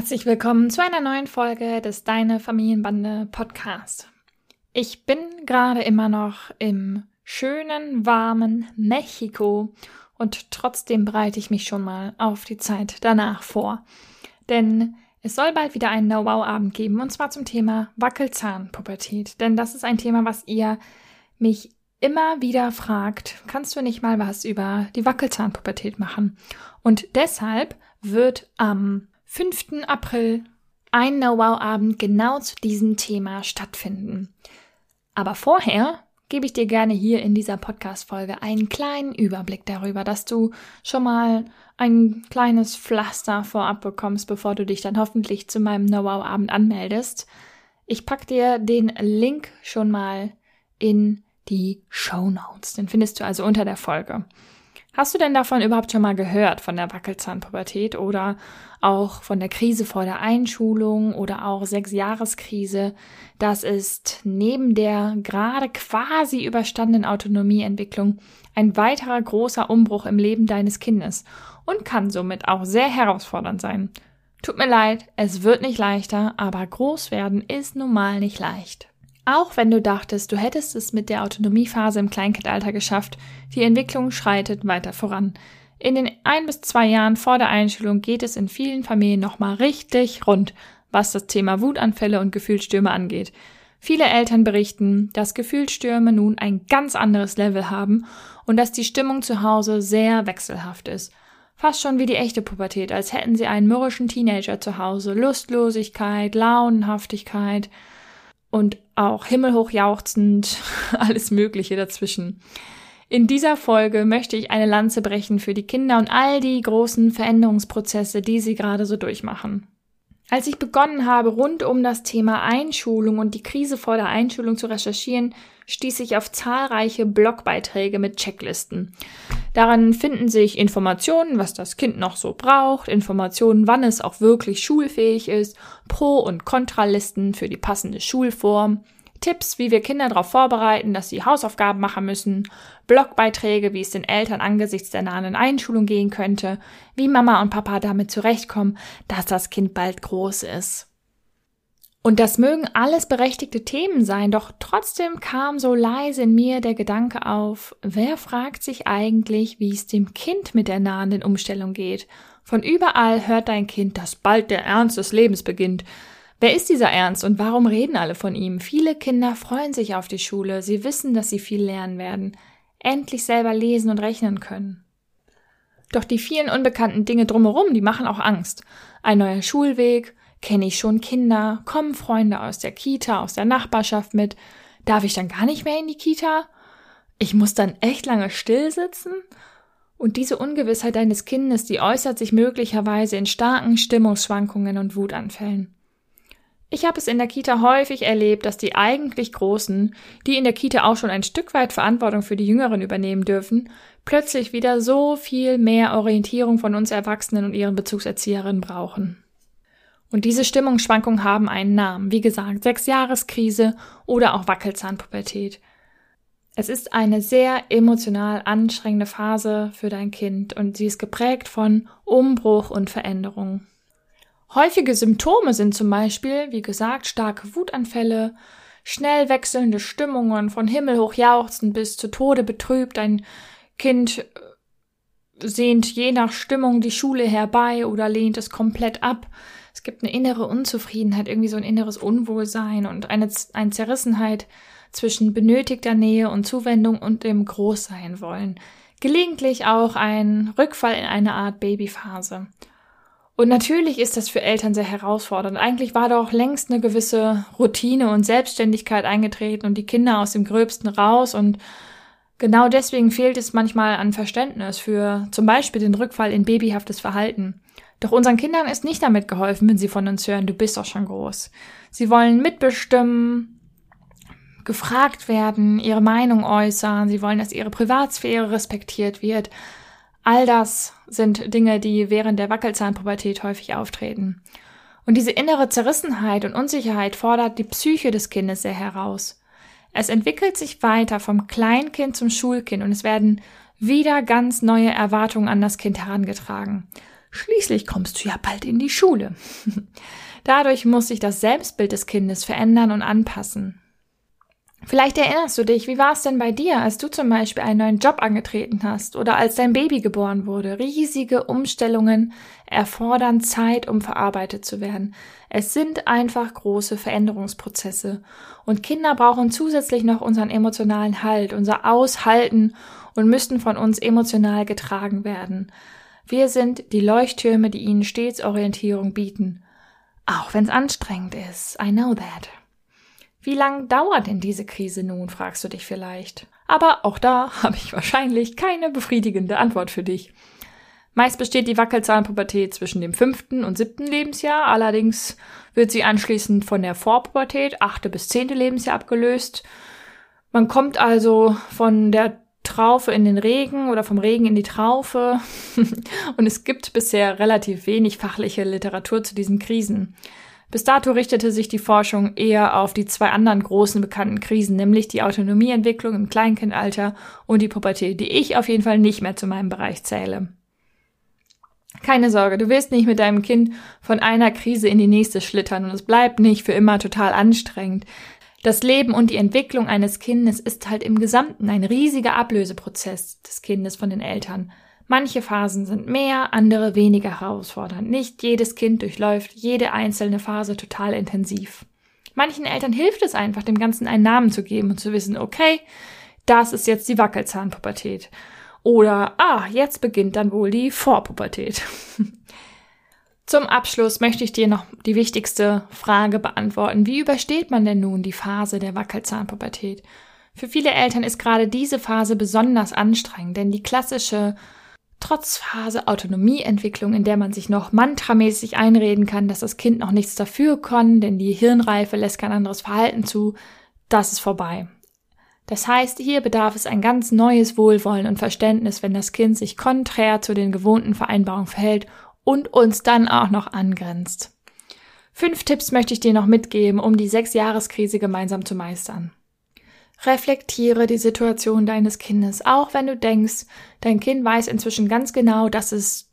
Herzlich willkommen zu einer neuen Folge des Deine Familienbande Podcast. Ich bin gerade immer noch im schönen, warmen Mexiko und trotzdem bereite ich mich schon mal auf die Zeit danach vor. Denn es soll bald wieder einen Know-Wow-Abend geben und zwar zum Thema Wackelzahnpubertät. Denn das ist ein Thema, was ihr mich immer wieder fragt, kannst du nicht mal was über die Wackelzahnpubertät machen? Und deshalb wird am 5. April ein Know-Wow-Abend genau zu diesem Thema stattfinden. Aber vorher gebe ich dir gerne hier in dieser Podcast-Folge einen kleinen Überblick darüber, dass du schon mal ein kleines Pflaster vorab bekommst, bevor du dich dann hoffentlich zu meinem Know-Wow-Abend anmeldest. Ich packe dir den Link schon mal in die Show Notes. Den findest du also unter der Folge. Hast du denn davon überhaupt schon mal gehört, von der Wackelzahnpubertät oder auch von der Krise vor der Einschulung oder auch Sechsjahreskrise? Das ist neben der gerade quasi überstandenen Autonomieentwicklung ein weiterer großer Umbruch im Leben deines Kindes und kann somit auch sehr herausfordernd sein. Tut mir leid, es wird nicht leichter, aber groß werden ist nun mal nicht leicht. Auch wenn du dachtest, du hättest es mit der Autonomiephase im Kleinkindalter geschafft, die Entwicklung schreitet weiter voran. In den ein bis zwei Jahren vor der Einschulung geht es in vielen Familien nochmal richtig rund, was das Thema Wutanfälle und Gefühlsstürme angeht. Viele Eltern berichten, dass Gefühlsstürme nun ein ganz anderes Level haben und dass die Stimmung zu Hause sehr wechselhaft ist. Fast schon wie die echte Pubertät, als hätten sie einen mürrischen Teenager zu Hause. Lustlosigkeit, Launenhaftigkeit, und auch himmelhoch jauchzend, alles Mögliche dazwischen. In dieser Folge möchte ich eine Lanze brechen für die Kinder und all die großen Veränderungsprozesse, die sie gerade so durchmachen. Als ich begonnen habe, rund um das Thema Einschulung und die Krise vor der Einschulung zu recherchieren, stieß ich auf zahlreiche Blogbeiträge mit Checklisten. Daran finden sich Informationen, was das Kind noch so braucht, Informationen, wann es auch wirklich schulfähig ist, Pro- und Kontralisten für die passende Schulform, Tipps, wie wir Kinder darauf vorbereiten, dass sie Hausaufgaben machen müssen, Blogbeiträge, wie es den Eltern angesichts der nahen Einschulung gehen könnte, wie Mama und Papa damit zurechtkommen, dass das Kind bald groß ist. Und das mögen alles berechtigte Themen sein, doch trotzdem kam so leise in mir der Gedanke auf, wer fragt sich eigentlich, wie es dem Kind mit der nahenden Umstellung geht? Von überall hört dein Kind, dass bald der Ernst des Lebens beginnt. Wer ist dieser Ernst und warum reden alle von ihm? Viele Kinder freuen sich auf die Schule, sie wissen, dass sie viel lernen werden, endlich selber lesen und rechnen können. Doch die vielen unbekannten Dinge drumherum, die machen auch Angst. Ein neuer Schulweg, kenne ich schon Kinder, kommen Freunde aus der Kita, aus der Nachbarschaft mit, darf ich dann gar nicht mehr in die Kita? Ich muss dann echt lange still sitzen? Und diese Ungewissheit deines Kindes, die äußert sich möglicherweise in starken Stimmungsschwankungen und Wutanfällen. Ich habe es in der Kita häufig erlebt, dass die eigentlich Großen, die in der Kita auch schon ein Stück weit Verantwortung für die Jüngeren übernehmen dürfen, plötzlich wieder so viel mehr Orientierung von uns Erwachsenen und ihren Bezugserzieherinnen brauchen. Und diese Stimmungsschwankungen haben einen Namen, wie gesagt, Sechsjahreskrise oder auch Wackelzahnpubertät. Es ist eine sehr emotional anstrengende Phase für dein Kind und sie ist geprägt von Umbruch und Veränderung. Häufige Symptome sind zum Beispiel, wie gesagt, starke Wutanfälle, schnell wechselnde Stimmungen, von himmelhoch jauchzend bis zu Tode betrübt. Ein Kind äh, sehnt je nach Stimmung die Schule herbei oder lehnt es komplett ab. Es gibt eine innere Unzufriedenheit, irgendwie so ein inneres Unwohlsein und eine, eine Zerrissenheit zwischen benötigter Nähe und Zuwendung und dem Großsein wollen. Gelegentlich auch ein Rückfall in eine Art Babyphase. Und natürlich ist das für Eltern sehr herausfordernd. Eigentlich war doch längst eine gewisse Routine und Selbstständigkeit eingetreten und die Kinder aus dem Gröbsten raus und genau deswegen fehlt es manchmal an Verständnis für zum Beispiel den Rückfall in babyhaftes Verhalten. Doch unseren Kindern ist nicht damit geholfen, wenn sie von uns hören, du bist doch schon groß. Sie wollen mitbestimmen, gefragt werden, ihre Meinung äußern, sie wollen, dass ihre Privatsphäre respektiert wird. All das sind Dinge, die während der Wackelzahnpubertät häufig auftreten. Und diese innere Zerrissenheit und Unsicherheit fordert die Psyche des Kindes sehr heraus. Es entwickelt sich weiter vom Kleinkind zum Schulkind und es werden wieder ganz neue Erwartungen an das Kind herangetragen. Schließlich kommst du ja bald in die Schule. Dadurch muss sich das Selbstbild des Kindes verändern und anpassen. Vielleicht erinnerst du dich, wie war es denn bei dir, als du zum Beispiel einen neuen Job angetreten hast oder als dein Baby geboren wurde? Riesige Umstellungen erfordern Zeit, um verarbeitet zu werden. Es sind einfach große Veränderungsprozesse. Und Kinder brauchen zusätzlich noch unseren emotionalen Halt, unser Aushalten und müssten von uns emotional getragen werden. Wir sind die Leuchttürme, die ihnen stets Orientierung bieten. Auch wenn es anstrengend ist. I know that. Wie lang dauert denn diese Krise nun, fragst du dich vielleicht. Aber auch da habe ich wahrscheinlich keine befriedigende Antwort für dich. Meist besteht die Wackelzahnpubertät zwischen dem fünften und siebten Lebensjahr, allerdings wird sie anschließend von der Vorpubertät, achte bis zehnte Lebensjahr abgelöst. Man kommt also von der Traufe in den Regen oder vom Regen in die Traufe. und es gibt bisher relativ wenig fachliche Literatur zu diesen Krisen. Bis dato richtete sich die Forschung eher auf die zwei anderen großen bekannten Krisen, nämlich die Autonomieentwicklung im Kleinkindalter und die Pubertät, die ich auf jeden Fall nicht mehr zu meinem Bereich zähle. Keine Sorge, du wirst nicht mit deinem Kind von einer Krise in die nächste schlittern und es bleibt nicht für immer total anstrengend. Das Leben und die Entwicklung eines Kindes ist halt im Gesamten ein riesiger Ablöseprozess des Kindes von den Eltern. Manche Phasen sind mehr, andere weniger herausfordernd. Nicht jedes Kind durchläuft jede einzelne Phase total intensiv. Manchen Eltern hilft es einfach, dem Ganzen einen Namen zu geben und zu wissen, okay, das ist jetzt die Wackelzahnpubertät. Oder, ah, jetzt beginnt dann wohl die Vorpubertät. Zum Abschluss möchte ich dir noch die wichtigste Frage beantworten. Wie übersteht man denn nun die Phase der Wackelzahnpubertät? Für viele Eltern ist gerade diese Phase besonders anstrengend, denn die klassische Trotzphase Autonomieentwicklung, in der man sich noch mantramäßig einreden kann, dass das Kind noch nichts dafür kann, denn die Hirnreife lässt kein anderes Verhalten zu, das ist vorbei. Das heißt, hier bedarf es ein ganz neues Wohlwollen und Verständnis, wenn das Kind sich konträr zu den gewohnten Vereinbarungen verhält und uns dann auch noch angrenzt. Fünf Tipps möchte ich dir noch mitgeben, um die Sechsjahreskrise gemeinsam zu meistern. Reflektiere die Situation deines Kindes, auch wenn du denkst, dein Kind weiß inzwischen ganz genau, dass es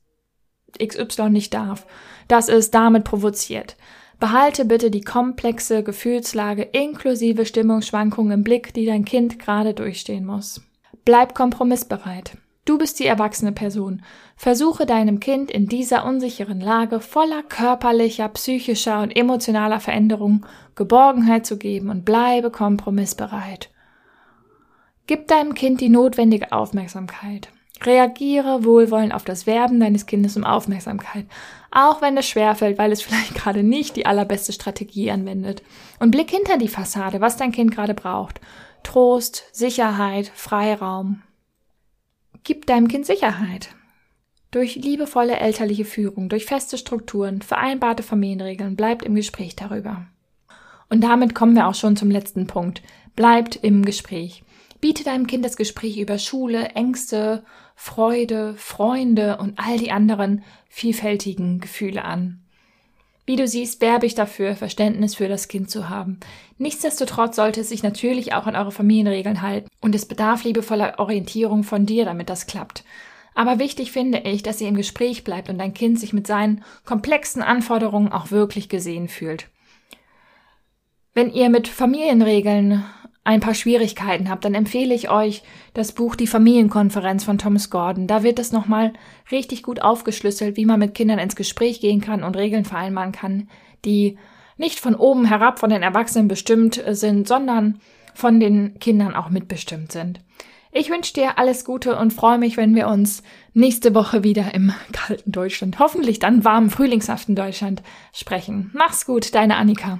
XY nicht darf, dass es damit provoziert. Behalte bitte die komplexe Gefühlslage inklusive Stimmungsschwankungen im Blick, die dein Kind gerade durchstehen muss. Bleib kompromissbereit. Du bist die erwachsene Person. Versuche deinem Kind in dieser unsicheren Lage voller körperlicher, psychischer und emotionaler Veränderung Geborgenheit zu geben und bleibe kompromissbereit. Gib deinem Kind die notwendige Aufmerksamkeit. Reagiere wohlwollend auf das Werben deines Kindes um Aufmerksamkeit, auch wenn es schwerfällt, weil es vielleicht gerade nicht die allerbeste Strategie anwendet. Und blick hinter die Fassade, was dein Kind gerade braucht. Trost, Sicherheit, Freiraum. Gib deinem Kind Sicherheit. Durch liebevolle elterliche Führung, durch feste Strukturen, vereinbarte Familienregeln bleibt im Gespräch darüber. Und damit kommen wir auch schon zum letzten Punkt. Bleibt im Gespräch. Biete deinem Kind das Gespräch über Schule, Ängste, Freude, Freunde und all die anderen vielfältigen Gefühle an. Wie du siehst, werbe ich dafür, Verständnis für das Kind zu haben. Nichtsdestotrotz sollte es sich natürlich auch an eure Familienregeln halten und es bedarf liebevoller Orientierung von dir, damit das klappt. Aber wichtig finde ich, dass ihr im Gespräch bleibt und dein Kind sich mit seinen komplexen Anforderungen auch wirklich gesehen fühlt. Wenn ihr mit Familienregeln ein paar Schwierigkeiten habt, dann empfehle ich euch das Buch Die Familienkonferenz von Thomas Gordon. Da wird es nochmal richtig gut aufgeschlüsselt, wie man mit Kindern ins Gespräch gehen kann und Regeln vereinbaren kann, die nicht von oben herab von den Erwachsenen bestimmt sind, sondern von den Kindern auch mitbestimmt sind. Ich wünsche dir alles Gute und freue mich, wenn wir uns nächste Woche wieder im kalten Deutschland, hoffentlich dann warmen, frühlingshaften Deutschland sprechen. Mach's gut, deine Annika.